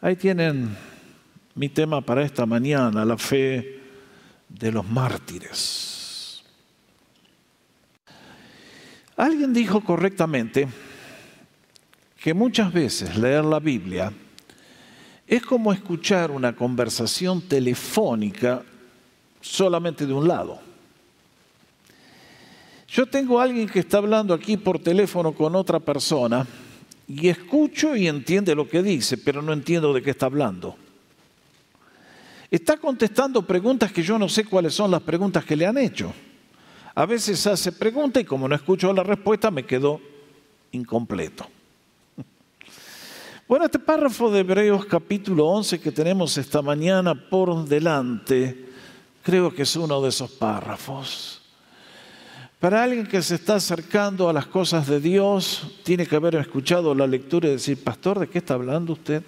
Ahí tienen mi tema para esta mañana, la fe de los mártires. Alguien dijo correctamente que muchas veces leer la Biblia es como escuchar una conversación telefónica solamente de un lado. Yo tengo a alguien que está hablando aquí por teléfono con otra persona y escucho y entiende lo que dice, pero no entiendo de qué está hablando. Está contestando preguntas que yo no sé cuáles son las preguntas que le han hecho. A veces hace preguntas y como no escucho la respuesta me quedo incompleto. Bueno, este párrafo de Hebreos capítulo 11 que tenemos esta mañana por delante, creo que es uno de esos párrafos. Para alguien que se está acercando a las cosas de Dios, tiene que haber escuchado la lectura y decir, pastor, ¿de qué está hablando usted?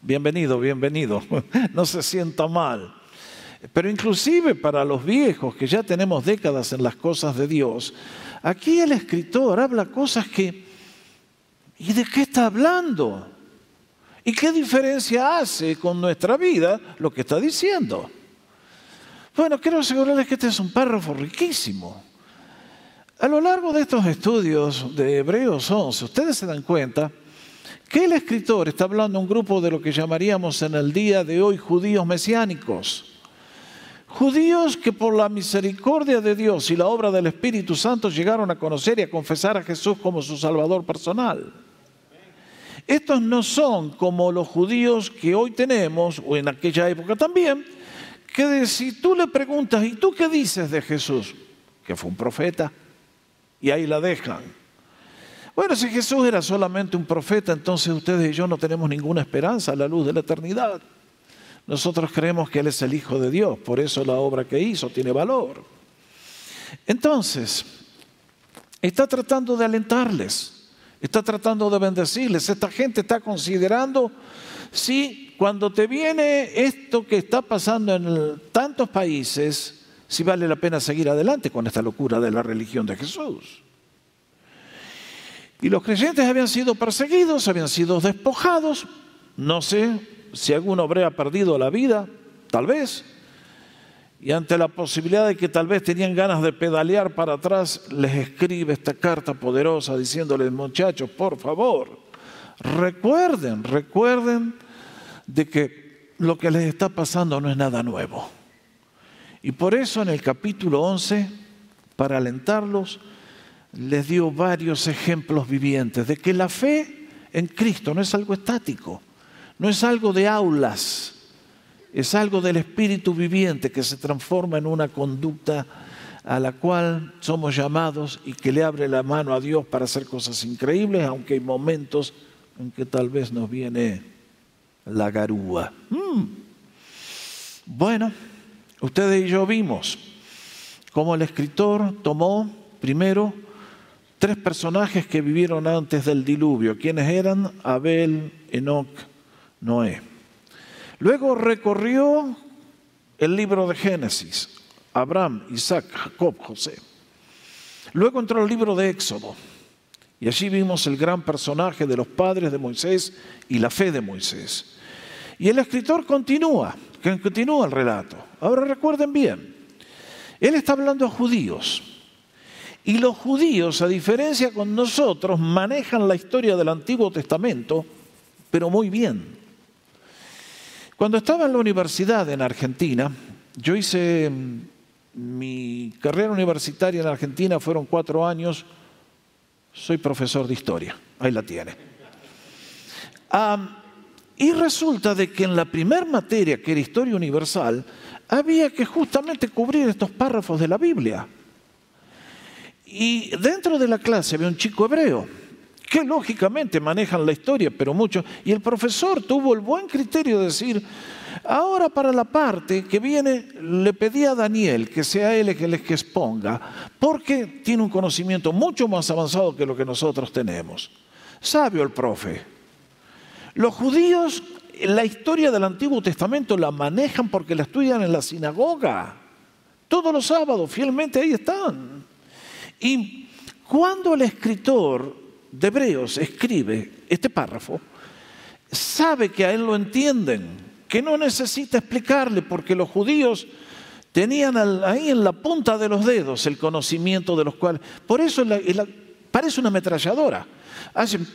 Bienvenido, bienvenido. No se sienta mal. Pero inclusive para los viejos que ya tenemos décadas en las cosas de Dios, aquí el escritor habla cosas que... ¿Y de qué está hablando? ¿Y qué diferencia hace con nuestra vida lo que está diciendo? Bueno, quiero asegurarles que este es un párrafo riquísimo. A lo largo de estos estudios de Hebreos 11, ustedes se dan cuenta que el escritor está hablando a un grupo de lo que llamaríamos en el día de hoy judíos mesiánicos. Judíos que por la misericordia de Dios y la obra del Espíritu Santo llegaron a conocer y a confesar a Jesús como su Salvador personal. Estos no son como los judíos que hoy tenemos, o en aquella época también, que si tú le preguntas, ¿y tú qué dices de Jesús? Que fue un profeta. Y ahí la dejan. Bueno, si Jesús era solamente un profeta, entonces ustedes y yo no tenemos ninguna esperanza a la luz de la eternidad. Nosotros creemos que Él es el Hijo de Dios, por eso la obra que hizo tiene valor. Entonces, está tratando de alentarles está tratando de bendecirles. Esta gente está considerando si cuando te viene esto que está pasando en tantos países, si vale la pena seguir adelante con esta locura de la religión de Jesús. Y los creyentes habían sido perseguidos, habían sido despojados. No sé si alguno habría perdido la vida, tal vez y ante la posibilidad de que tal vez tenían ganas de pedalear para atrás, les escribe esta carta poderosa diciéndoles, muchachos, por favor, recuerden, recuerden de que lo que les está pasando no es nada nuevo. Y por eso en el capítulo 11, para alentarlos, les dio varios ejemplos vivientes de que la fe en Cristo no es algo estático, no es algo de aulas, es algo del espíritu viviente que se transforma en una conducta a la cual somos llamados y que le abre la mano a Dios para hacer cosas increíbles, aunque hay momentos en que tal vez nos viene la garúa. Mm. Bueno, ustedes y yo vimos cómo el escritor tomó primero tres personajes que vivieron antes del diluvio. ¿Quiénes eran? Abel, Enoch, Noé. Luego recorrió el libro de Génesis, Abraham, Isaac, Jacob, José. Luego entró el libro de Éxodo. Y allí vimos el gran personaje de los padres de Moisés y la fe de Moisés. Y el escritor continúa, continúa el relato. Ahora recuerden bien, él está hablando a judíos. Y los judíos, a diferencia con nosotros, manejan la historia del Antiguo Testamento, pero muy bien. Cuando estaba en la universidad en Argentina, yo hice mm, mi carrera universitaria en Argentina, fueron cuatro años, soy profesor de historia, ahí la tiene. y resulta de que en la primera materia, que era historia universal, había que justamente cubrir estos párrafos de la Biblia. Y dentro de la clase había un chico hebreo que lógicamente manejan la historia, pero mucho. Y el profesor tuvo el buen criterio de decir, ahora para la parte que viene, le pedí a Daniel que sea él el que les exponga, porque tiene un conocimiento mucho más avanzado que lo que nosotros tenemos. Sabio el profe. Los judíos, la historia del Antiguo Testamento la manejan porque la estudian en la sinagoga. Todos los sábados, fielmente ahí están. Y cuando el escritor de Hebreos escribe este párrafo, sabe que a él lo entienden, que no necesita explicarle, porque los judíos tenían ahí en la punta de los dedos el conocimiento de los cuales. Por eso parece una ametralladora. Hacen.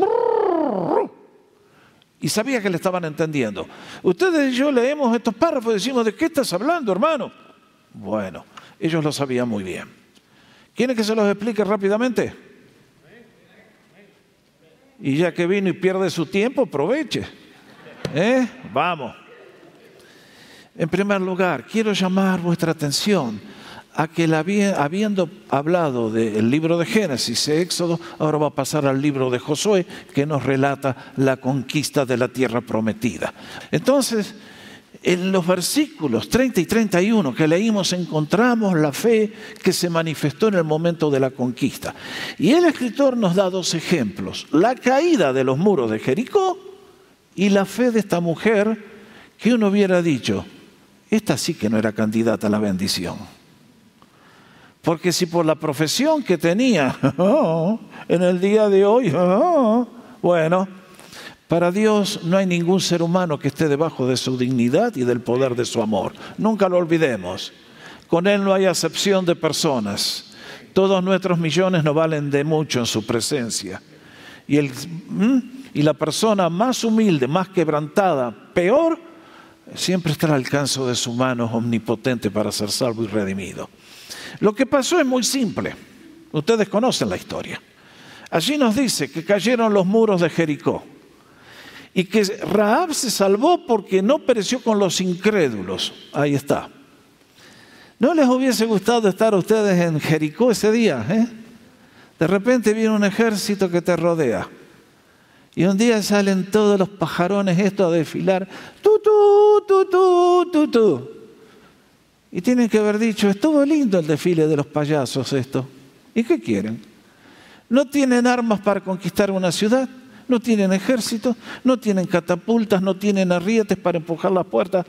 Y sabía que le estaban entendiendo. Ustedes y yo leemos estos párrafos y decimos, ¿de qué estás hablando, hermano? Bueno, ellos lo sabían muy bien. ¿Quieren que se los explique rápidamente? Y ya que vino y pierde su tiempo, aproveche. ¿Eh? Vamos. En primer lugar, quiero llamar vuestra atención a que habiendo hablado del libro de Génesis e Éxodo, ahora va a pasar al libro de Josué, que nos relata la conquista de la tierra prometida. Entonces, en los versículos 30 y 31 que leímos encontramos la fe que se manifestó en el momento de la conquista. Y el escritor nos da dos ejemplos, la caída de los muros de Jericó y la fe de esta mujer que uno hubiera dicho, esta sí que no era candidata a la bendición. Porque si por la profesión que tenía en el día de hoy, bueno, para Dios no hay ningún ser humano que esté debajo de su dignidad y del poder de su amor. Nunca lo olvidemos. Con Él no hay acepción de personas. Todos nuestros millones no valen de mucho en su presencia. Y, y la persona más humilde, más quebrantada, peor, siempre está al alcance de su mano omnipotente para ser salvo y redimido. Lo que pasó es muy simple. Ustedes conocen la historia. Allí nos dice que cayeron los muros de Jericó y que Raab se salvó porque no pereció con los incrédulos. Ahí está. ¿No les hubiese gustado estar ustedes en Jericó ese día? Eh? De repente viene un ejército que te rodea. Y un día salen todos los pajarones estos a desfilar. Tu, tu, tu. Y tienen que haber dicho, estuvo lindo el desfile de los payasos esto. ¿Y qué quieren? ¿No tienen armas para conquistar una ciudad? no tienen ejército, no tienen catapultas, no tienen arrietes para empujar las puertas.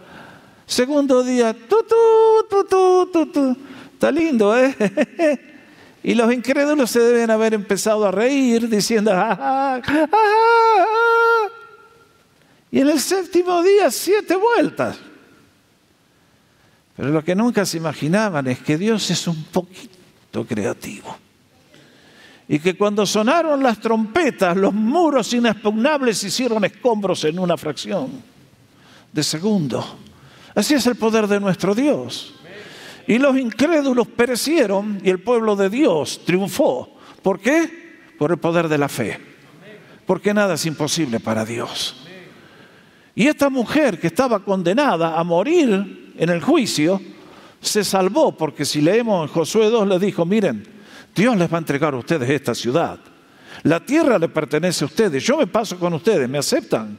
Segundo día, tu, tu, tu, Está lindo, ¿eh? y los incrédulos se deben haber empezado a reír diciendo, ah, ah, ah, y en el séptimo día, siete vueltas. Pero lo que nunca se imaginaban es que Dios es un poquito creativo y que cuando sonaron las trompetas, los muros inexpugnables hicieron escombros en una fracción de segundo. Así es el poder de nuestro Dios. Y los incrédulos perecieron y el pueblo de Dios triunfó. ¿Por qué? Por el poder de la fe. Porque nada es imposible para Dios. Y esta mujer que estaba condenada a morir en el juicio, se salvó porque si leemos en Josué 2 le dijo, miren, Dios les va a entregar a ustedes esta ciudad. La tierra le pertenece a ustedes. Yo me paso con ustedes, ¿me aceptan?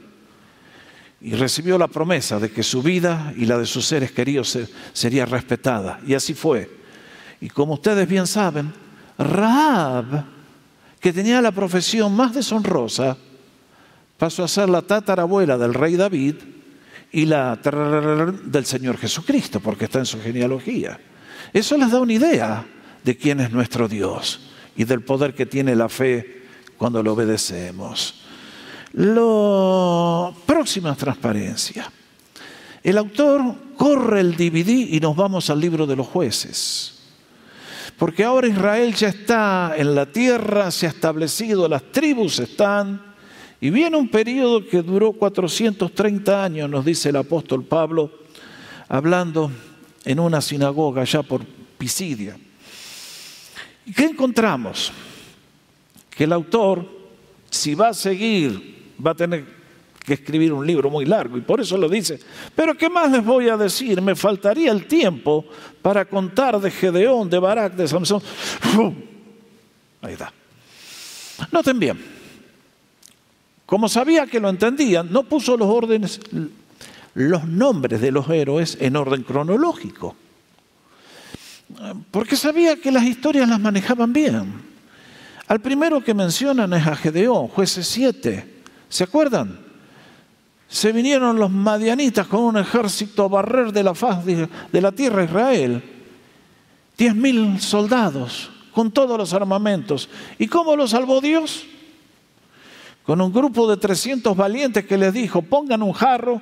Y recibió la promesa de que su vida y la de sus seres queridos sería respetada. Y así fue. Y como ustedes bien saben, Raab, que tenía la profesión más deshonrosa, pasó a ser la tatarabuela del rey David y la del Señor Jesucristo, porque está en su genealogía. Eso les da una idea de quién es nuestro Dios y del poder que tiene la fe cuando lo obedecemos. Lo próxima transparencia. El autor corre el DVD y nos vamos al libro de los jueces. Porque ahora Israel ya está en la tierra, se ha establecido, las tribus están, y viene un periodo que duró 430 años, nos dice el apóstol Pablo, hablando en una sinagoga allá por Pisidia. ¿Y qué encontramos? Que el autor, si va a seguir, va a tener que escribir un libro muy largo y por eso lo dice. Pero ¿qué más les voy a decir? Me faltaría el tiempo para contar de Gedeón, de Barak, de Samson. Ahí está. Noten bien, como sabía que lo entendían, no puso los nombres de los héroes en orden cronológico porque sabía que las historias las manejaban bien. Al primero que mencionan es a Gedeón, jueces 7. ¿Se acuerdan? Se vinieron los madianitas con un ejército a barrer de la faz de, la tierra de Israel. Diez mil soldados con todos los armamentos. ¿Y cómo lo salvó Dios? Con un grupo de 300 valientes que les dijo, pongan un jarro,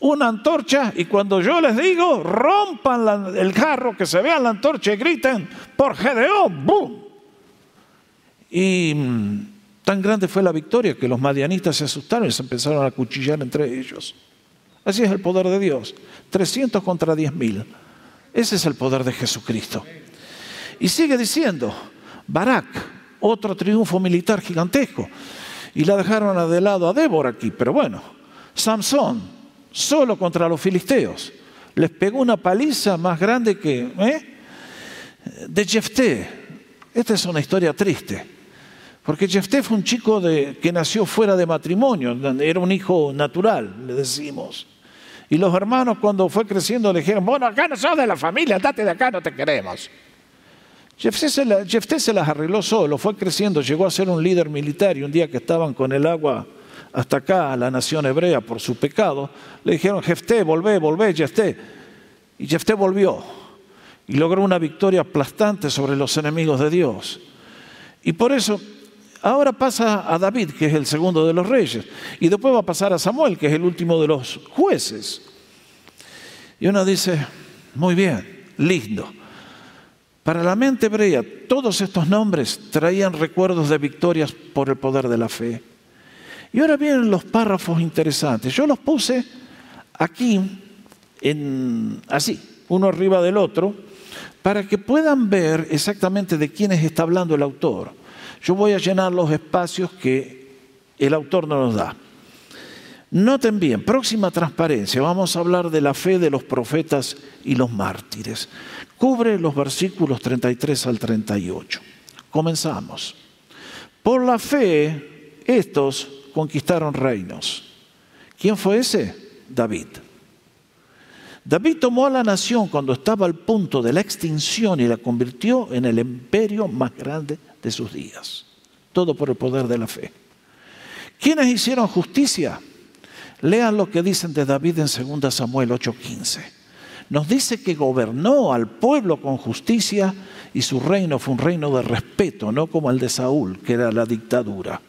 una antorcha y cuando yo les digo, rompan el jarro, que se vea la antorcha y griten, por Gedeón, ¡boom! Y mm, tan grande fue la victoria que los madianitas se asustaron y se empezaron a cuchillar entre ellos. Así es el poder de Dios. 300 contra 10 mil. Ese es el poder de Jesucristo. Y sigue diciendo, Barak, otro triunfo militar gigantesco. Y la dejaron de lado a Débora aquí, pero bueno, Samson, solo contra los filisteos, les pegó una paliza más grande que ¿eh? de Jefté. Esta es una historia triste. Porque Jefté fue un chico de, que nació fuera de matrimonio, era un hijo natural, le decimos. Y los hermanos cuando fue creciendo le dijeron, bueno, acá no sos de la familia, date de acá, no te queremos. Jefté se, las arregló solo, fue creciendo, llegó a ser un líder militar y un día que estaban con el agua hasta acá, a la nación hebrea, por su pecado, le dijeron, Jefté, volvé, volvé, Jefté. Y Jefté volvió y logró una victoria aplastante sobre los enemigos de Dios. Y por eso Ahora pasa a David, que es el segundo de los reyes, y después va a pasar a Samuel, que es el último de los jueces. Y uno dice, muy bien, lindo. Para la mente hebrea, todos estos nombres traían recuerdos de victorias por el poder de la fe. Y ahora vienen los párrafos interesantes. Yo los puse aquí, en, así, uno arriba del otro, para que puedan ver exactamente de quiénes está hablando el autor. Yo voy a llenar los espacios que el autor no nos da. Noten bien, próxima transparencia, vamos a hablar de la fe de los profetas y los mártires. Cubre los versículos 33 al 38. Comenzamos. Por la fe, estos conquistaron reinos. ¿Quién fue ese? David. David tomó a la nación cuando estaba al punto de la extinción y la convirtió en el imperio más grande de sus días. Todo por el poder de la fe. ¿Quiénes hicieron justicia? Lean lo que dicen de David en 2 Samuel 8:15. Nos dice que gobernó al pueblo con justicia y su reino fue un reino de respeto, no como el de Saúl, que era la dictadura.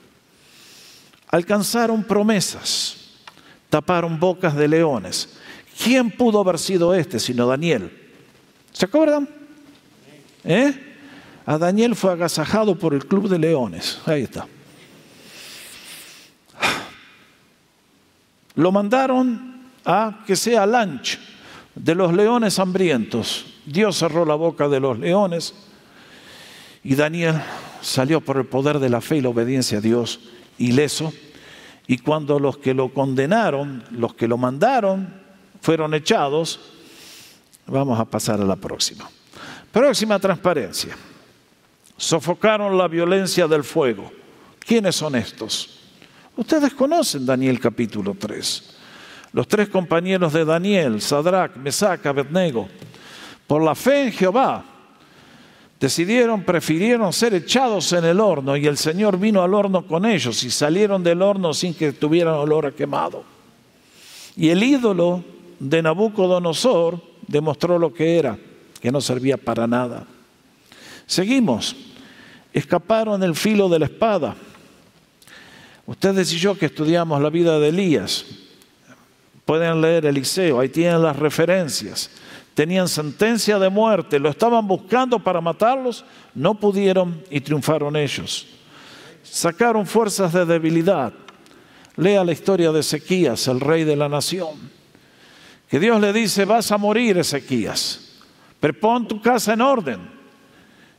Alcanzaron promesas, taparon bocas de leones. ¿Quién pudo haber sido este sino Daniel? ¿Se acuerdan? ¿Eh? a Daniel fue agasajado por el Club de Leones. Ahí está. Lo mandaron a que sea lunch de los leones hambrientos. Dios cerró la boca de los leones y Daniel salió por el poder de la fe y la obediencia a Dios ileso. Y cuando los que lo condenaron, los que lo mandaron, fueron echados, vamos a pasar a la próxima. Próxima transparencia sofocaron la violencia del fuego. ¿Quiénes son estos? Ustedes conocen Daniel capítulo 3. Los tres compañeros de Daniel, Sadrach, Mesach, Abednego, por la fe en Jehová, decidieron, prefirieron ser echados en el horno y el Señor vino al horno con ellos y salieron del horno sin que tuvieran olor a quemado. Y el ídolo de Nabucodonosor demostró lo que era, que no servía para nada. Seguimos escaparon el filo de la espada. Ustedes y yo que estudiamos la vida de Elías, pueden leer Eliseo, ahí tienen las referencias. Tenían sentencia de muerte, lo estaban buscando para matarlos, no pudieron y triunfaron ellos. Sacaron fuerzas de debilidad. Lea la historia de Ezequías, el rey de la nación. Que Dios le dice, vas a morir Ezequías, pero pon tu casa en orden.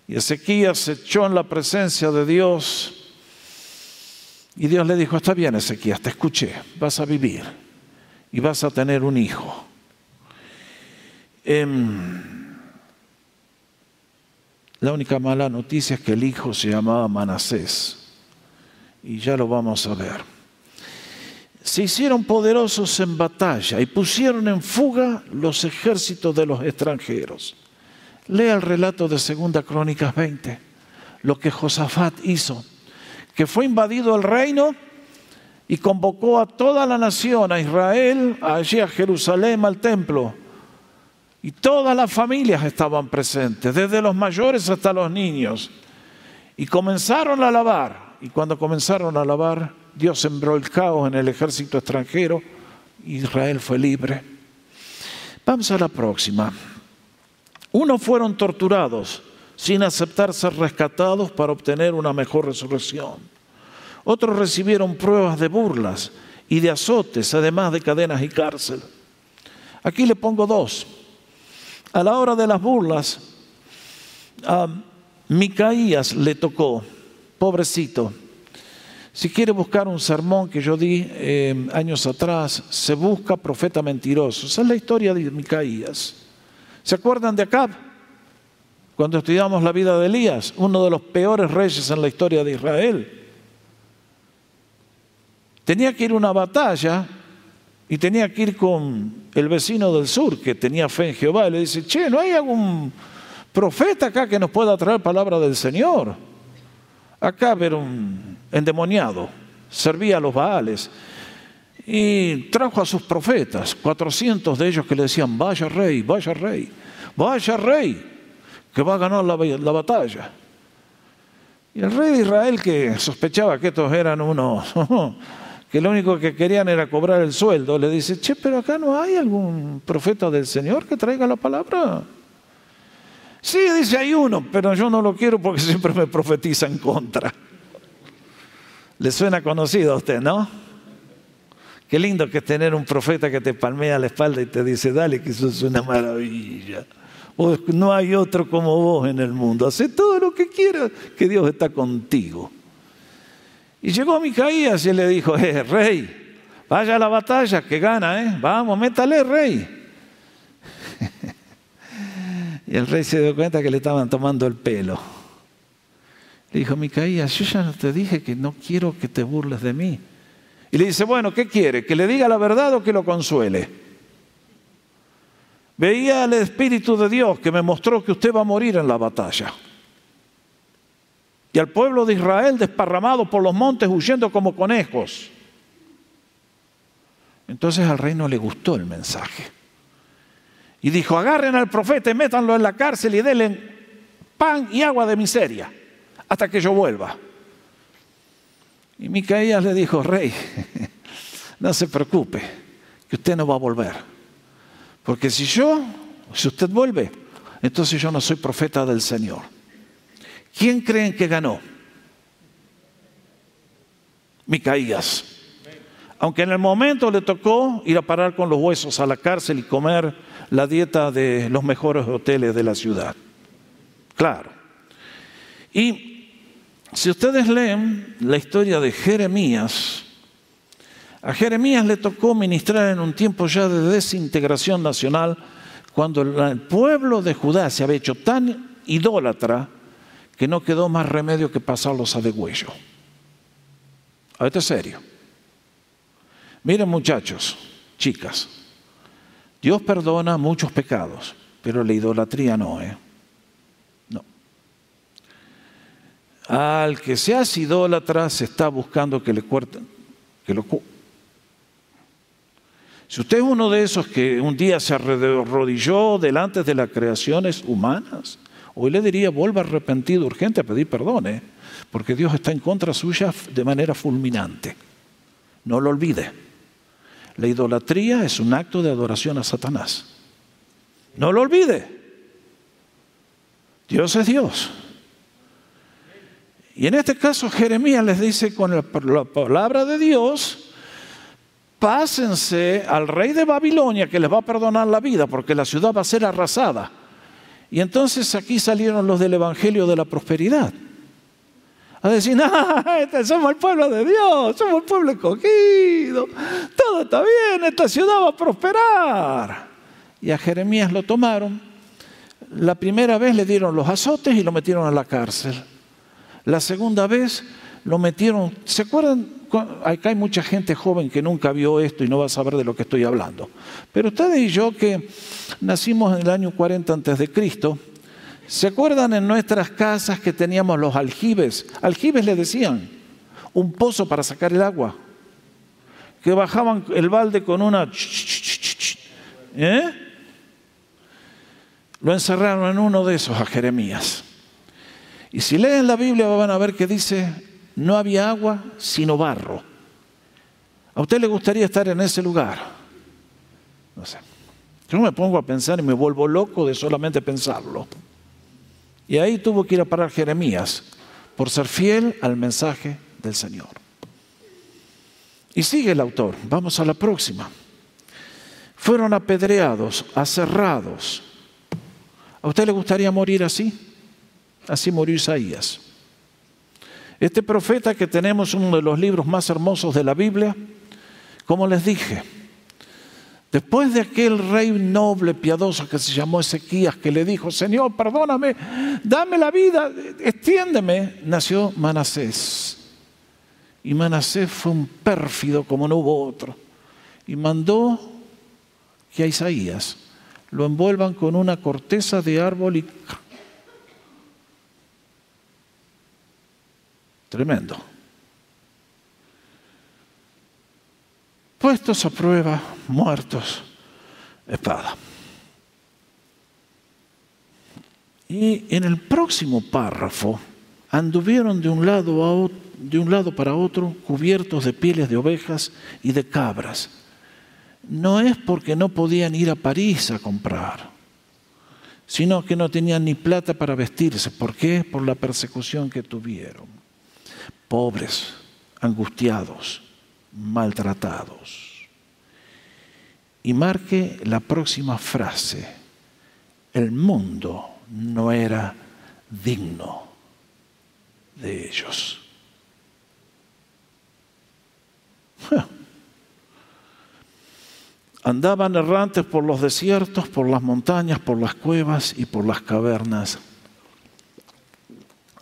Y Ezequías se echó en la presencia de Dios. Y Dios le dijo, está bien Ezequías, te escuché, vas a vivir y vas a tener un hijo. Em, la única mala noticia es que el hijo se llamaba Manasés. Y ya lo vamos a ver. Se hicieron poderosos en batalla y pusieron en fuga los ejércitos de los extranjeros. Lea el relato de Segunda Crónicas 20, lo que Josafat hizo, que fue invadido el reino y convocó a toda la nación, a Israel, allí a Jerusalén, al templo. Y todas las familias estaban presentes, desde los mayores hasta los niños. Y comenzaron a alabar. Y cuando comenzaron a alabar, Dios sembró el caos en el ejército extranjero, Israel fue libre. Vamos a la próxima. Unos fueron torturados sin aceptar ser rescatados para obtener una mejor resurrección. Otros recibieron pruebas de burlas y de azotes, además de cadenas y cárcel. Aquí le pongo dos. A la hora de las burlas, a Micaías le tocó, pobrecito. Si quiere buscar un sermón que yo di eh, años atrás, se busca profeta mentiroso. Esa es la historia de Micaías. ¿Se acuerdan de Acab? Cuando estudiamos la vida de Elías, uno de los peores reyes en la historia de Israel. Tenía que ir a una batalla y tenía que ir con el vecino del sur que tenía fe en Jehová y le dice, che, ¿no hay algún profeta acá que nos pueda traer palabra del Señor? Acá era un endemoniado, servía a los Baales y trajo a sus profetas, 400 de ellos que le decían, vaya rey, vaya rey, vaya rey, que va a ganar la, la batalla. Y el rey de Israel que sospechaba que estos eran unos que lo único que querían era cobrar el sueldo, le dice, che, pero acá no hay algún profeta del Señor que traiga la palabra. Sí, dice, hay uno, pero yo no lo quiero porque siempre me profetiza en contra. Le suena conocido a usted, ¿no? Qué lindo que es tener un profeta que te palmea la espalda y te dice, dale, que eso es una maravilla. no hay otro como vos en el mundo. Hace todo lo que quieras, que Dios está contigo. Y llegó Micaías y le dijo, eh, rey, vaya a la batalla, que gana, ¿eh? Vamos, métale, rey. y el rey se dio cuenta que le estaban tomando el pelo. Le dijo, Micaías, yo ya te dije que no quiero que te burles de mí. Y le dice, bueno, ¿qué quiere? ¿Que le diga la verdad o que lo consuele? Veía el Espíritu de Dios que me mostró que usted va a morir en la batalla y al pueblo de Israel desparramado por los montes huyendo como conejos. Entonces al rey no le gustó el mensaje. Y dijo, agarren al profeta y métanlo en la cárcel y denle pan y agua de miseria hasta que yo vuelva. Y Micaías le dijo, rey, no se preocupe, que usted no va a volver. Porque si yo, si usted vuelve, entonces yo no soy profeta del Señor. ¿Quién creen que ganó? Micaías. Aunque en el momento le tocó ir a parar con los huesos a la cárcel y comer la dieta de los mejores hoteles de la ciudad. Claro. Y si ustedes leen la historia de Jeremías, a Jeremías le tocó ministrar en un tiempo ya de desintegración nacional, cuando el pueblo de Judá se había hecho tan idólatra que no quedó más remedio que pasarlos a degüello. A este es serio. Miren muchachos, chicas, Dios perdona muchos pecados, pero la idolatría no, ¿eh? No. Al que seas idólatra se está buscando que le cuerten, que lo si usted es uno de esos que un día se arrodilló delante de las creaciones humanas, Hoy le diría, vuelva arrepentido urgente a pedir perdón, ¿eh? porque Dios está en contra suya de manera fulminante. No lo olvide. La idolatría es un acto de adoración a Satanás. No lo olvide. Dios es Dios. Y en este caso Jeremías les dice con la, la palabra de Dios, pásense al rey de Babilonia que les va a perdonar la vida porque la ciudad va a ser arrasada. Y entonces aquí salieron los del Evangelio de la Prosperidad. A decir, no, este somos el pueblo de Dios, somos el pueblo escogido, todo está bien, esta ciudad va a prosperar. Y a Jeremías lo tomaron. La primera vez le dieron los azotes y lo metieron a la cárcel. La segunda vez lo metieron, ¿se acuerdan? Acá hay mucha gente joven que nunca vio esto y no va a saber de lo que estoy hablando. Pero ustedes y yo que nacimos en el año 40 antes de Cristo, ¿se acuerdan en nuestras casas que teníamos los aljibes? Aljibes le decían, un pozo para sacar el agua, que bajaban el balde con una... ¿Eh? Lo encerraron en uno de esos a Jeremías. Y si leen la Biblia van a ver que dice, no había agua sino barro. ¿A usted le gustaría estar en ese lugar? No sé. Yo me pongo a pensar y me vuelvo loco de solamente pensarlo. Y ahí tuvo que ir a parar Jeremías por ser fiel al mensaje del Señor. Y sigue el autor. Vamos a la próxima. Fueron apedreados, aserrados. ¿A usted le gustaría morir así? Así murió Isaías. Este profeta que tenemos uno de los libros más hermosos de la Biblia, como les dije, después de aquel rey noble, piadoso que se llamó Ezequías, que le dijo, Señor, perdóname, dame la vida, extiéndeme, nació Manasés. Y Manasés fue un pérfido como no hubo otro. Y mandó que a Isaías lo envuelvan con una corteza de árbol y Tremendo. Puestos a prueba, muertos, espada. Y en el próximo párrafo anduvieron de un lado, a de un lado para otro cubiertos de pieles de ovejas y de cabras. No es porque no podían ir a París a comprar, sino que no tenían ni plata para vestirse. ¿Por qué? Por la persecución que tuvieron pobres, angustiados, maltratados. Y marque la próxima frase, el mundo no era digno de ellos. Andaban errantes por los desiertos, por las montañas, por las cuevas y por las cavernas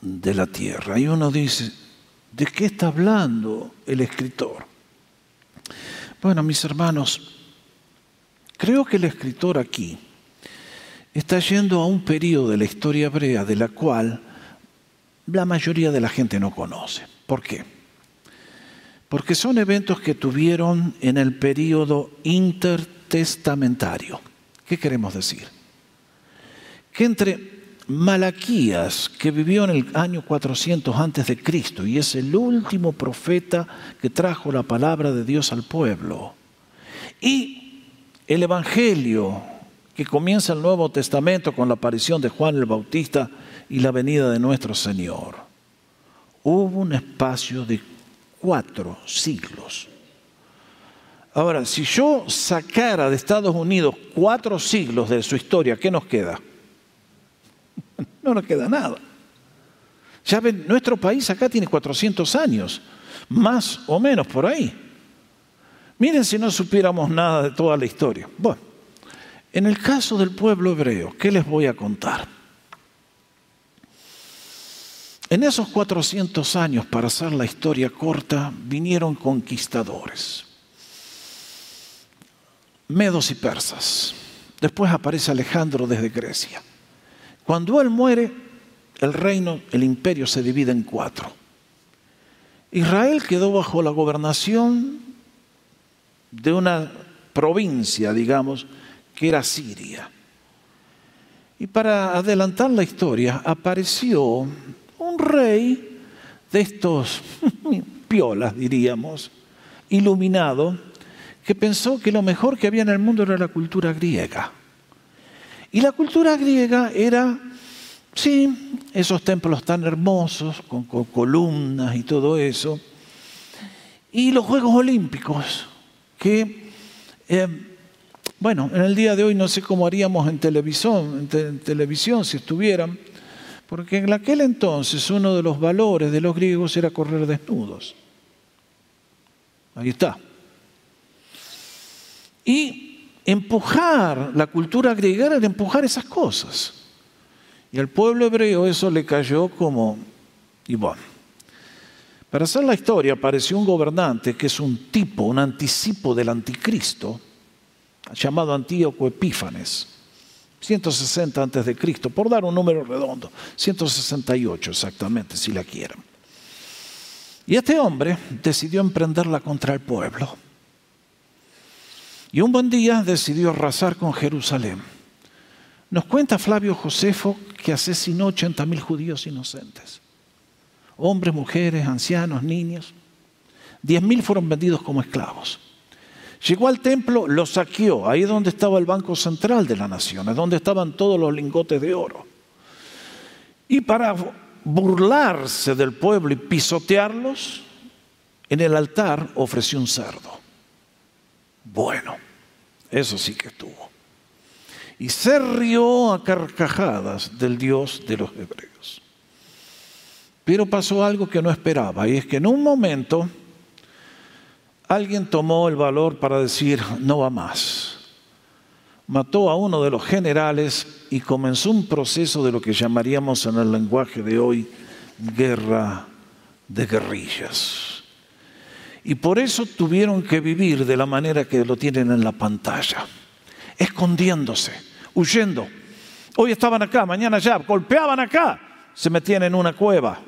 de la tierra. Y uno dice, ¿De qué está hablando el escritor? Bueno, mis hermanos, creo que el escritor aquí está yendo a un periodo de la historia hebrea de la cual la mayoría de la gente no conoce. ¿Por qué? Porque son eventos que tuvieron en el periodo intertestamentario. ¿Qué queremos decir? Que entre Malaquías, que vivió en el año 400 antes de Cristo y es el último profeta que trajo la palabra de Dios al pueblo. Y el Evangelio, que comienza el Nuevo Testamento con la aparición de Juan el Bautista y la venida de nuestro Señor. Hubo un espacio de cuatro siglos. Ahora, si yo sacara de Estados Unidos cuatro siglos de su historia, ¿qué nos queda? no nos queda nada. Ya ven, nuestro país acá tiene 400 años, más o menos por ahí. Miren si no supiéramos nada de toda la historia. Bueno, en el caso del pueblo hebreo, ¿qué les voy a contar? En esos 400 años, para hacer la historia corta, vinieron conquistadores, medos y persas. Después aparece Alejandro desde Grecia. Cuando él muere, el reino, el imperio se divide en cuatro. Israel quedó bajo la gobernación de una provincia, digamos, que era Siria. Y para adelantar la historia, apareció un rey de estos piolas, diríamos, iluminado, que pensó que lo mejor que había en el mundo era la cultura griega. Y la cultura griega era, sí, esos templos tan hermosos, con, columnas y todo eso, y los Juegos Olímpicos, que, eh, bueno, en el día de hoy no sé cómo haríamos en televisión, en televisión si estuvieran, porque en aquel entonces uno de los valores de los griegos era correr desnudos. Ahí está. Y empujar la cultura griega era empujar esas cosas. Y al pueblo hebreo eso le cayó como, y bueno, para hacer la historia apareció un gobernante que es un tipo, un anticipo del anticristo, llamado Antíoco Epífanes, 160 antes de Cristo, por dar un número redondo, 168 exactamente, si la quieren. Y este hombre decidió emprenderla contra el pueblo. Y un buen día decidió arrasar con Jerusalén. Nos cuenta Flavio Josefo que asesinó 80 mil judíos inocentes. Hombres, mujeres, ancianos, niños. Diez mil fueron vendidos como esclavos. Llegó al templo, lo saqueó, ahí es donde estaba el Banco Central de la Nación, es donde estaban todos los lingotes de oro. Y para burlarse del pueblo y pisotearlos, en el altar ofreció un cerdo. Bueno, eso sí que estuvo. Y se rió a carcajadas del Dios de los hebreos. Pero pasó algo que no esperaba, y es que en un momento alguien tomó el valor para decir, no va más. Mató a uno de los generales y comenzó un proceso de lo que llamaríamos en el lenguaje de hoy guerra de guerrillas. Y por eso tuvieron que vivir de la manera que lo tienen en la pantalla, escondiéndose, huyendo. Hoy estaban acá, mañana ya, golpeaban acá, se metían en una cueva.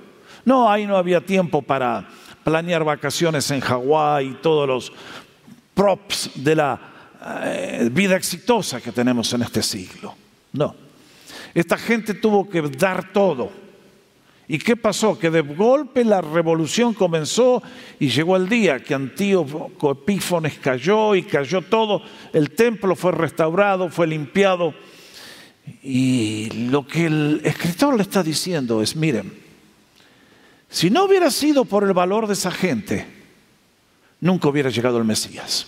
No, ahí no había tiempo para planear vacaciones en Hawái y todos los props de la eh, vida exitosa que tenemos en este siglo. No. Esta gente tuvo que dar todo. ¿Y qué pasó? Que de golpe la revolución comenzó y llegó el día que Antíoco Epífones cayó y cayó todo. El templo fue restaurado, fue limpiado. Y lo que el escritor le está diciendo es, miren, si no hubiera sido por el valor de esa gente, nunca hubiera llegado el Mesías.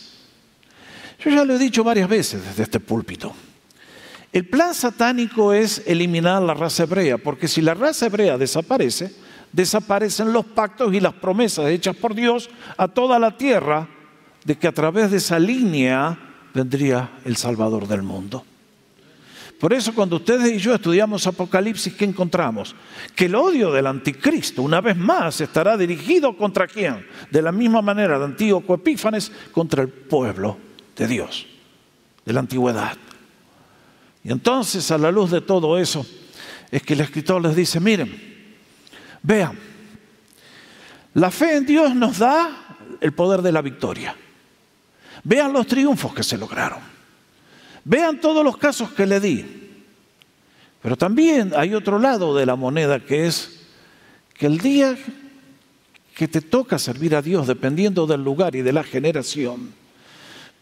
Yo ya lo he dicho varias veces desde este púlpito. El plan satánico es eliminar la raza hebrea, porque si la raza hebrea desaparece, desaparecen los pactos y las promesas hechas por Dios a toda la tierra de que a través de esa línea vendría el Salvador del mundo. Por eso cuando ustedes y yo estudiamos Apocalipsis, ¿qué encontramos? Que el odio del anticristo, una vez más, estará dirigido contra quién? De la misma manera de Antíoco Epífanes, contra el pueblo de Dios, de la antigüedad. Y entonces, a la luz de todo eso, es que el escritor les dice, miren, vean, la fe en Dios nos da el poder de la victoria. Vean los triunfos que se lograron. Vean todos los casos que le di. Pero también hay otro lado de la moneda que es que el día que te toca servir a Dios, dependiendo del lugar y de la generación,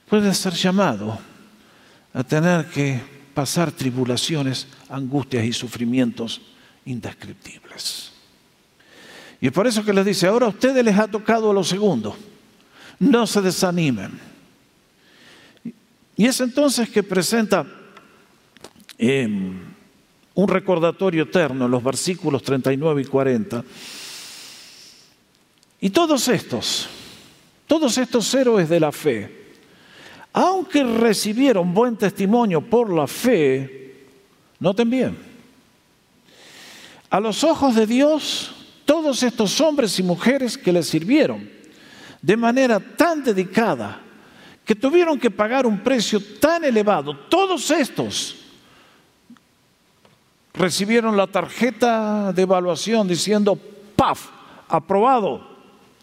puedes ser llamado a tener que pasar tribulaciones, angustias y sufrimientos indescriptibles. Y por eso que les dice, ahora a ustedes les ha tocado lo segundo, no se desanimen. Y es entonces que presenta em, un recordatorio eterno los versículos 39 y 40. Y todos estos, todos estos héroes de la fe, aunque recibieron buen testimonio por la fe, noten bien, a los ojos de Dios, todos estos hombres y mujeres que le sirvieron de manera tan dedicada, que tuvieron que pagar un precio tan elevado, todos estos recibieron la tarjeta de evaluación diciendo, ¡paf! Aprobado,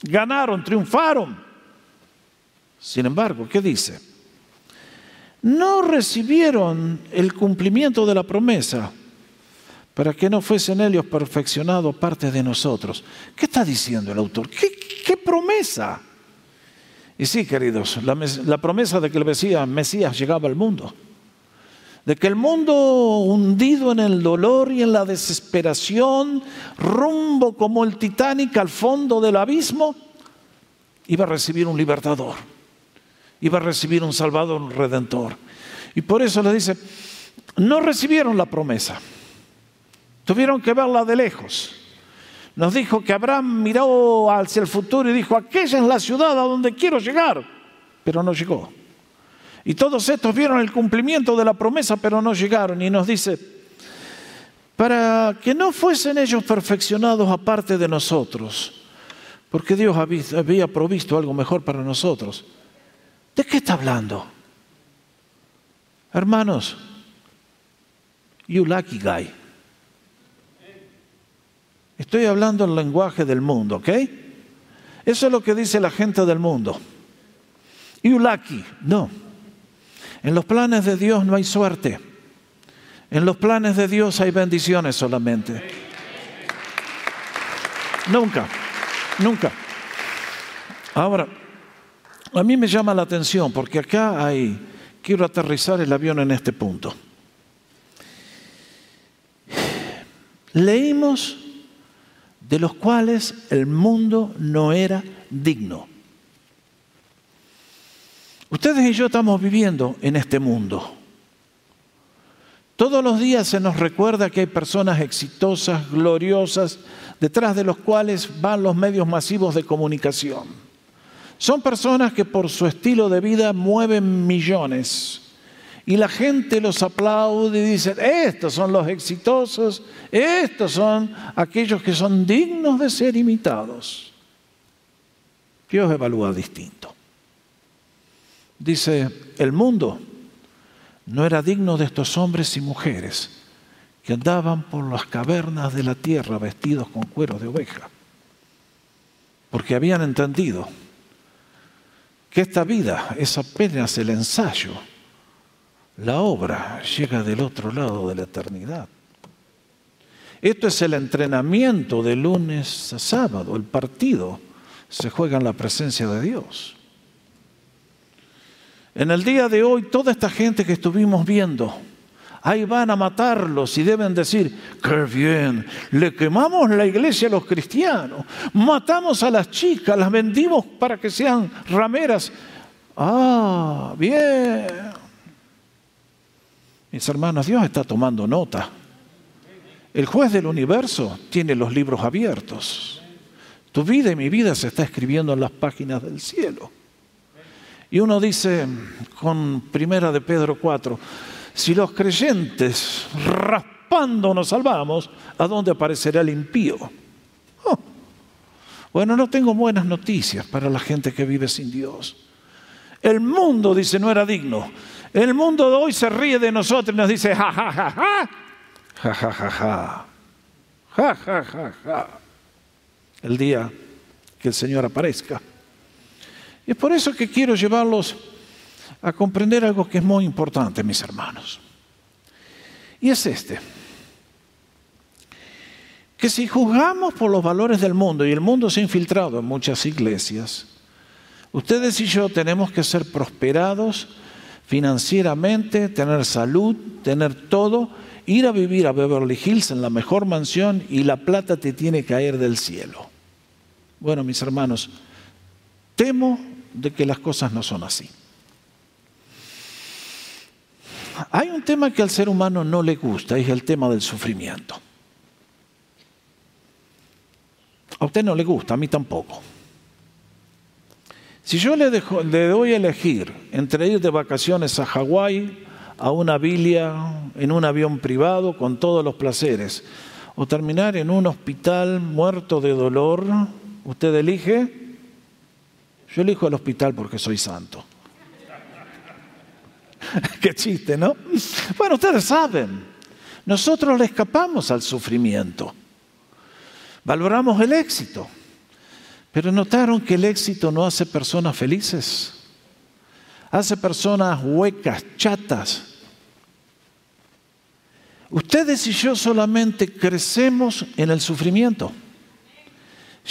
ganaron, triunfaron. Sin embargo, ¿qué dice? No recibieron el cumplimiento de la promesa para que no fuesen ellos perfeccionados parte de nosotros. ¿Qué está diciendo el autor? ¿Qué, promesa? Y sí, queridos, la, promesa de que el Mesías llegaba al mundo, de que el mundo hundido en el dolor y en la desesperación, rumbo como el Titanic al fondo del abismo, iba a recibir un libertador, iba a recibir un salvador, un redentor. Y por eso le dice, no recibieron la promesa, tuvieron que verla de lejos nos dijo que Abraham miró hacia el futuro y dijo, aquella es la ciudad a donde quiero llegar, pero no llegó. Y todos estos vieron el cumplimiento de la promesa, pero no llegaron. Y nos dice, para que no fuesen ellos perfeccionados aparte de nosotros, porque Dios había provisto algo mejor para nosotros. ¿De qué está hablando? Hermanos, you lucky guy. Estoy hablando el lenguaje del mundo, ¿ok? Eso es lo que dice la gente del mundo. You lucky, no. En los planes de Dios no hay suerte. En los planes de Dios hay bendiciones solamente. Nunca, nunca. Ahora, a mí me llama la atención porque acá hay, quiero aterrizar el avión en este punto. Leímos de los cuales el mundo no era digno. Ustedes y yo estamos viviendo en este mundo. Todos los días se nos recuerda que hay personas exitosas, gloriosas, detrás de los cuales van los medios masivos de comunicación. Son personas que por su estilo de vida mueven millones. Y la gente los aplaude y dice, estos son los exitosos, estos son aquellos que son dignos de ser imitados. Dios evalúa distinto. Dice, el mundo no era digno de estos hombres y mujeres que andaban por las cavernas de la tierra vestidos con cuero de oveja, porque habían entendido que esta vida es apenas el ensayo, la obra llega del otro lado de la eternidad. Esto es el entrenamiento de lunes a sábado, el partido se juega en la presencia de Dios. En el día de hoy, toda esta gente que estuvimos viendo, ahí van a matarlos y deben decir, qué bien, le quemamos la iglesia a los cristianos, matamos a las chicas, las vendimos para que sean rameras. Ah, bien. Mis hermanos, Dios está tomando nota. El juez del universo tiene los libros abiertos. Tu vida y mi vida se está escribiendo en las páginas del cielo. Y uno dice con primera de Pedro 4, si los creyentes raspando nos salvamos, ¿a dónde aparecerá el impío? Oh. Bueno, no tengo buenas noticias para la gente que vive sin Dios. El mundo dice no era digno. El mundo de hoy se ríe de nosotros y nos dice ja ja ja ja. Ja ja ja ja. Ja ja ja ja. El día que el Señor aparezca. Y es por eso que quiero llevarlos a comprender algo que es muy importante, mis hermanos. Y es este. Que si juzgamos por los valores del mundo, y el mundo se ha infiltrado en muchas iglesias, ustedes y yo tenemos que ser prosperados financieramente, tener salud, tener todo, ir a vivir a Beverly Hills en la mejor mansión y la plata te tiene que caer del cielo. Bueno, mis hermanos, temo de que las cosas no son así. Hay un tema que al ser humano no le gusta, es el tema del sufrimiento. A usted no le gusta, a mí tampoco. Si yo le, le doy a elegir entre ir de vacaciones a Hawái, a una villa, en un avión privado, con todos los placeres, o terminar en un hospital muerto de dolor, ¿usted elige? Yo elijo el hospital porque soy santo. Qué chiste, ¿no? Bueno, ustedes saben, nosotros le escapamos al sufrimiento. Valoramos el éxito. Pero notaron que el éxito no hace personas felices. Hace personas huecas, chatas. Ustedes y yo solamente crecemos en el sufrimiento.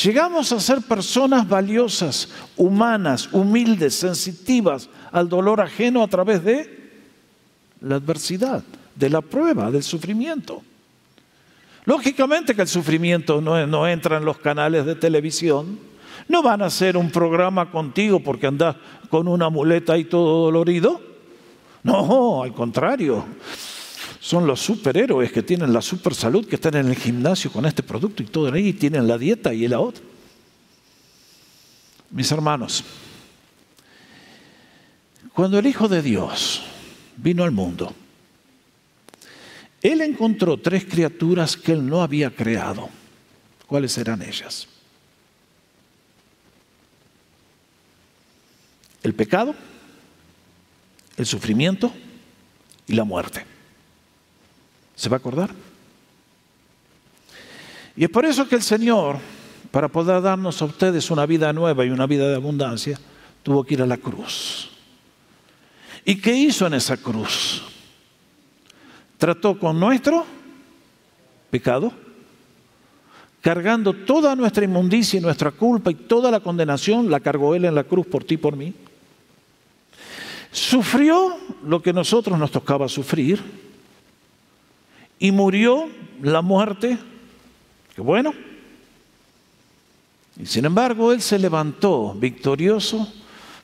Llegamos a ser personas valiosas, humanas, humildes, sensitivas al dolor ajeno a través de la adversidad, de la prueba, del sufrimiento. Lógicamente que el sufrimiento no, entra en los canales de televisión. No van a hacer un programa contigo porque andas con una muleta y todo dolorido. No, al contrario son los superhéroes que tienen la super salud, que están en el gimnasio con este producto y todo ahí, y tienen la dieta y la otra. Mis hermanos, cuando el Hijo de Dios vino al mundo, Él encontró tres criaturas que Él no había creado. ¿Cuáles eran ellas? El pecado, el sufrimiento y la muerte. ¿Se va a acordar? Y es por eso que el Señor, para poder darnos a ustedes una vida nueva y una vida de abundancia, tuvo que ir a la cruz. ¿Y qué hizo en esa cruz? Trató con nuestro pecado, cargando toda nuestra inmundicia y nuestra culpa y toda la condenación, la cargó Él en la cruz por ti y por mí. Sufrió lo que nosotros nos tocaba sufrir y murió la muerte, que bueno. Y sin embargo, Él se levantó victorioso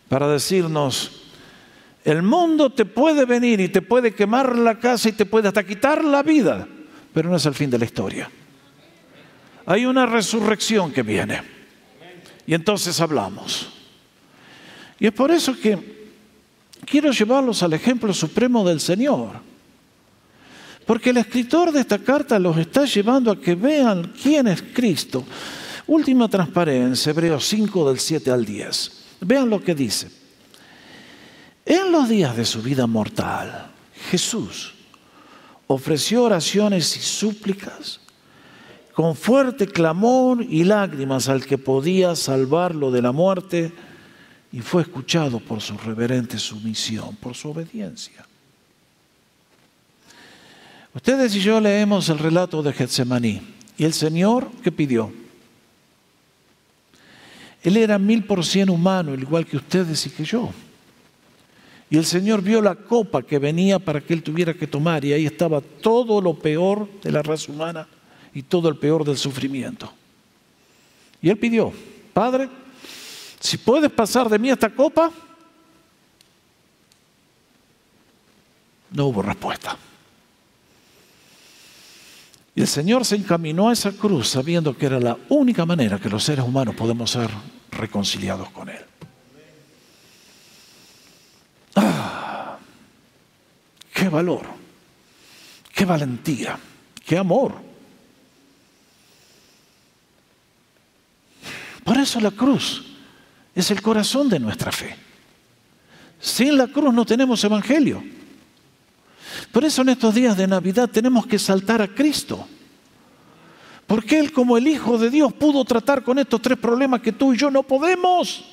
para decirnos, el mundo te puede venir y te puede quemar la casa y te puede hasta quitar la vida, pero no es el fin de la historia hay una resurrección que viene. Y entonces hablamos. Y es por eso que quiero llevarlos al ejemplo supremo del Señor. Porque el escritor de esta carta los está llevando a que vean quién es Cristo. Última transparencia, Hebreos 5 del 7 al 10. Vean lo que dice. En los días de su vida mortal, Jesús ofreció oraciones y súplicas con fuerte clamor y lágrimas al que podía salvarlo de la muerte y fue escuchado por su reverente sumisión, por su obediencia. Ustedes y yo leemos el relato de Getsemaní y el Señor que pidió. Él era mil por cien humano, igual que ustedes y que yo. Y el Señor vio la copa que venía para que él tuviera que tomar y ahí estaba todo lo peor de la raza humana y todo el peor del sufrimiento. Y él pidió, Padre, si puedes pasar de mí esta copa, no hubo respuesta. Y el Señor se encaminó a esa cruz sabiendo que era la única manera que los seres humanos podemos ser reconciliados con Él. Ah, ¡Qué valor! ¡Qué valentía! ¡Qué amor! Por eso la cruz es el corazón de nuestra fe. Sin la cruz no tenemos evangelio. Por eso en estos días de Navidad tenemos que saltar a Cristo. Porque Él como el Hijo de Dios pudo tratar con estos tres problemas que tú y yo no podemos.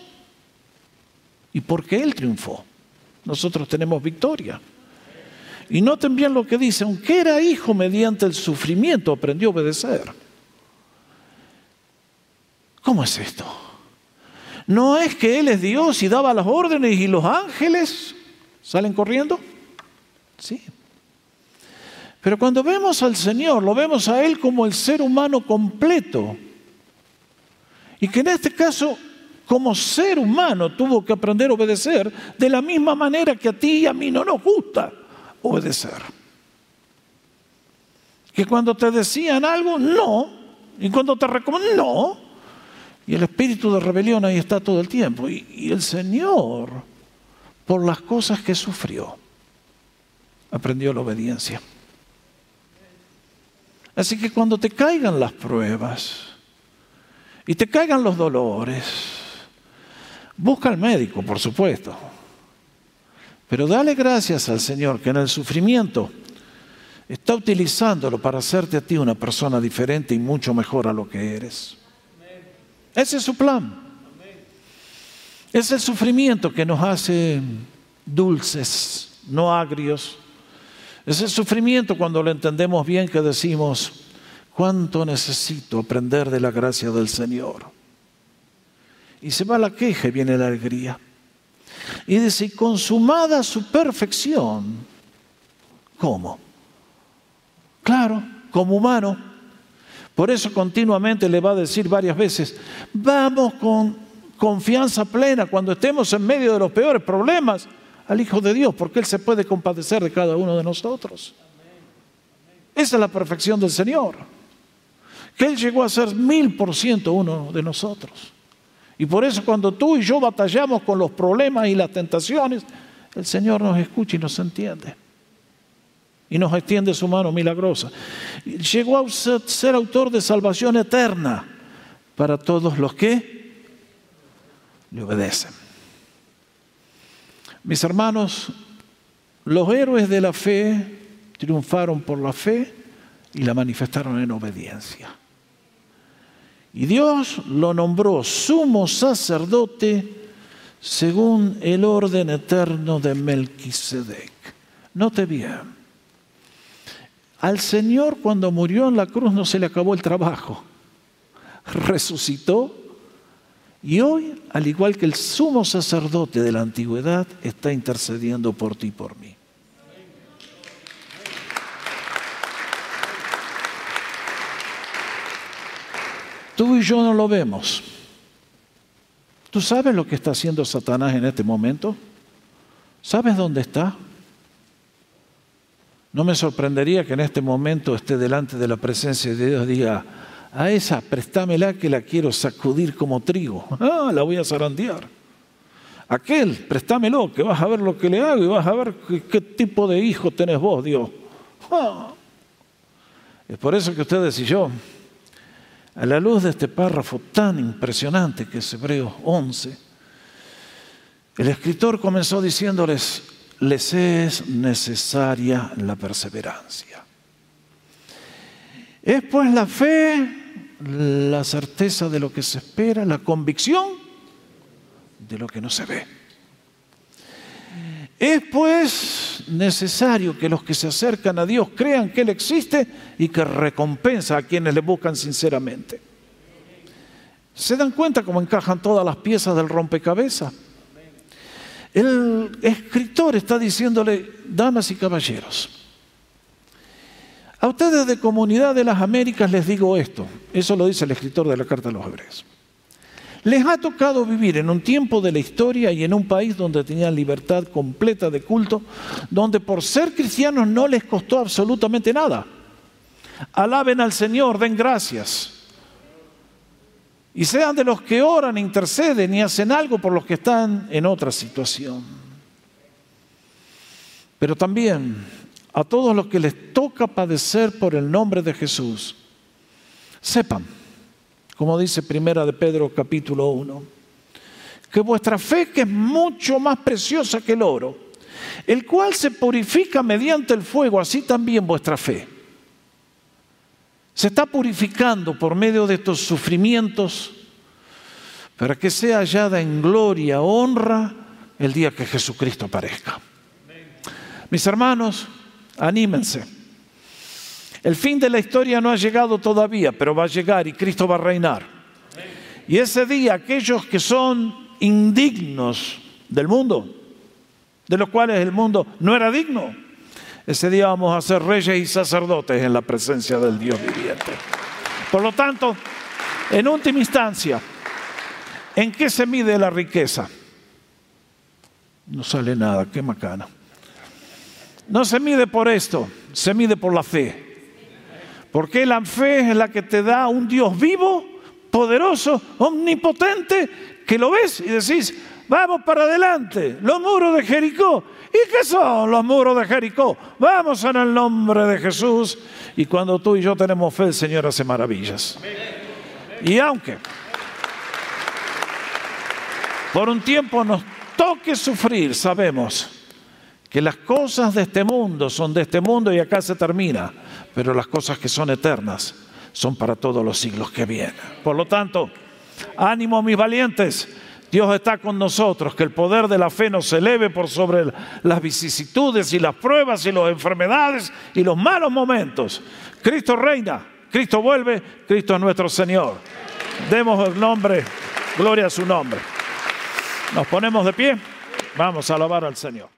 Y porque Él triunfó, nosotros tenemos victoria. Y noten bien lo que dice, aunque era hijo mediante el sufrimiento, aprendió a obedecer. ¿Cómo es esto? ¿No es que Él es Dios y daba las órdenes y los ángeles salen corriendo? Sí. Pero cuando vemos al Señor, lo vemos a Él como el ser humano completo. Y que en este caso, como ser humano, tuvo que aprender a obedecer de la misma manera que a ti y a mí no nos gusta obedecer. Que cuando te decían algo, no. Y cuando te recomiendan, no. Y el espíritu de rebelión ahí está todo el tiempo. Y, el Señor, por las cosas que sufrió, aprendió la obediencia. Así que cuando te caigan las pruebas y te caigan los dolores, busca al médico, por supuesto. Pero dale gracias al Señor que en el sufrimiento está utilizándolo para hacerte a ti una persona diferente y mucho mejor a lo que eres. Ese es su plan. Es el sufrimiento que nos hace dulces, no agrios. Es el sufrimiento cuando lo entendemos bien que decimos, ¿cuánto necesito aprender de la gracia del Señor? Y se va la queja y viene la alegría. Y dice, consumada su perfección, ¿cómo? Claro, como humano, por eso continuamente le va a decir varias veces, vamos con confianza plena cuando estemos en medio de los peores problemas al Hijo de Dios, porque Él se puede compadecer de cada uno de nosotros. Esa es la perfección del Señor. Que Él llegó a ser mil por ciento uno de nosotros. Y por eso cuando tú y yo batallamos con los problemas y las tentaciones, el Señor nos escucha y nos entiende y nos extiende su mano milagrosa. Llegó a ser autor de salvación eterna para todos los que le obedecen. Mis hermanos, los héroes de la fe triunfaron por la fe y la manifestaron en obediencia. Y Dios lo nombró sumo sacerdote según el orden eterno de Melquisedec. Note bien. Al Señor cuando murió en la cruz no se le acabó el trabajo. resucitó y hoy, al igual que el sumo sacerdote de la antigüedad, está intercediendo por ti y por mí. Tú y yo no lo vemos. ¿Tú sabes lo que está haciendo Satanás en este momento? ¿Sabes dónde está? No me sorprendería que en este momento esté delante de la presencia de Dios y diga, a esa préstamela que la quiero sacudir como trigo. Ah, la voy a zarandear. Aquel, préstamelo, que vas a ver lo que le hago y vas a ver qué, tipo de hijo tenés vos, Dios. Ah. Es por eso que ustedes y yo a la luz de este párrafo tan impresionante que es Hebreos 11, el escritor comenzó diciéndoles, les es necesaria la perseverancia. Es pues la fe, la certeza de lo que se espera, la convicción de lo que no se ve. Es pues necesario que los que se acercan a Dios crean que Él existe y que recompensa a quienes le buscan sinceramente. ¿Se dan cuenta cómo encajan todas las piezas del rompecabezas? El escritor está diciéndole, damas y caballeros, a ustedes de Comunidad de las Américas les digo esto, eso lo dice el escritor de la Carta a los Hebreos. Les ha tocado vivir en un tiempo de la historia y en un país donde tenían libertad completa de culto, donde por ser cristianos no les costó absolutamente nada. Alaben al Señor, den gracias. Y sean de los que oran, interceden y hacen algo por los que están en otra situación. Pero también a todos los que les toca padecer por el nombre de Jesús, sepan como dice Primera de Pedro capítulo 1, que vuestra fe que es mucho más preciosa que el oro, el cual se purifica mediante el fuego, así también vuestra fe. Se está purificando por medio de estos sufrimientos para que sea hallada en gloria, honra, el día que Jesucristo aparezca. Mis hermanos, anímense. El fin de la historia no ha llegado todavía, pero va a llegar y Cristo va a reinar. Y ese día aquellos que son indignos del mundo, de los cuales el mundo no era digno, ese día vamos a ser reyes y sacerdotes en la presencia del Dios viviente. Por lo tanto, en última instancia, ¿en qué se mide la riqueza? No sale nada, qué macana. No se mide por esto, se mide por la fe. Porque la fe es la que te da un Dios vivo, poderoso, omnipotente, que lo ves y decís, vamos para adelante, los muros de Jericó. ¿Y qué son los muros de Jericó? Vamos en el nombre de Jesús. Y cuando tú y yo tenemos fe, el Señor hace maravillas. Y aunque por un tiempo nos toque sufrir, sabemos que las cosas de este mundo son de este mundo y acá se termina pero las cosas que son eternas son para todos los siglos que vienen. Por lo tanto, ánimo mis valientes, Dios está con nosotros, que el poder de la fe nos eleve por sobre las vicisitudes y las pruebas y las enfermedades y los malos momentos. Cristo reina, Cristo vuelve, Cristo es nuestro Señor. Demos el nombre, gloria a su nombre. Nos ponemos de pie, vamos a alabar al Señor.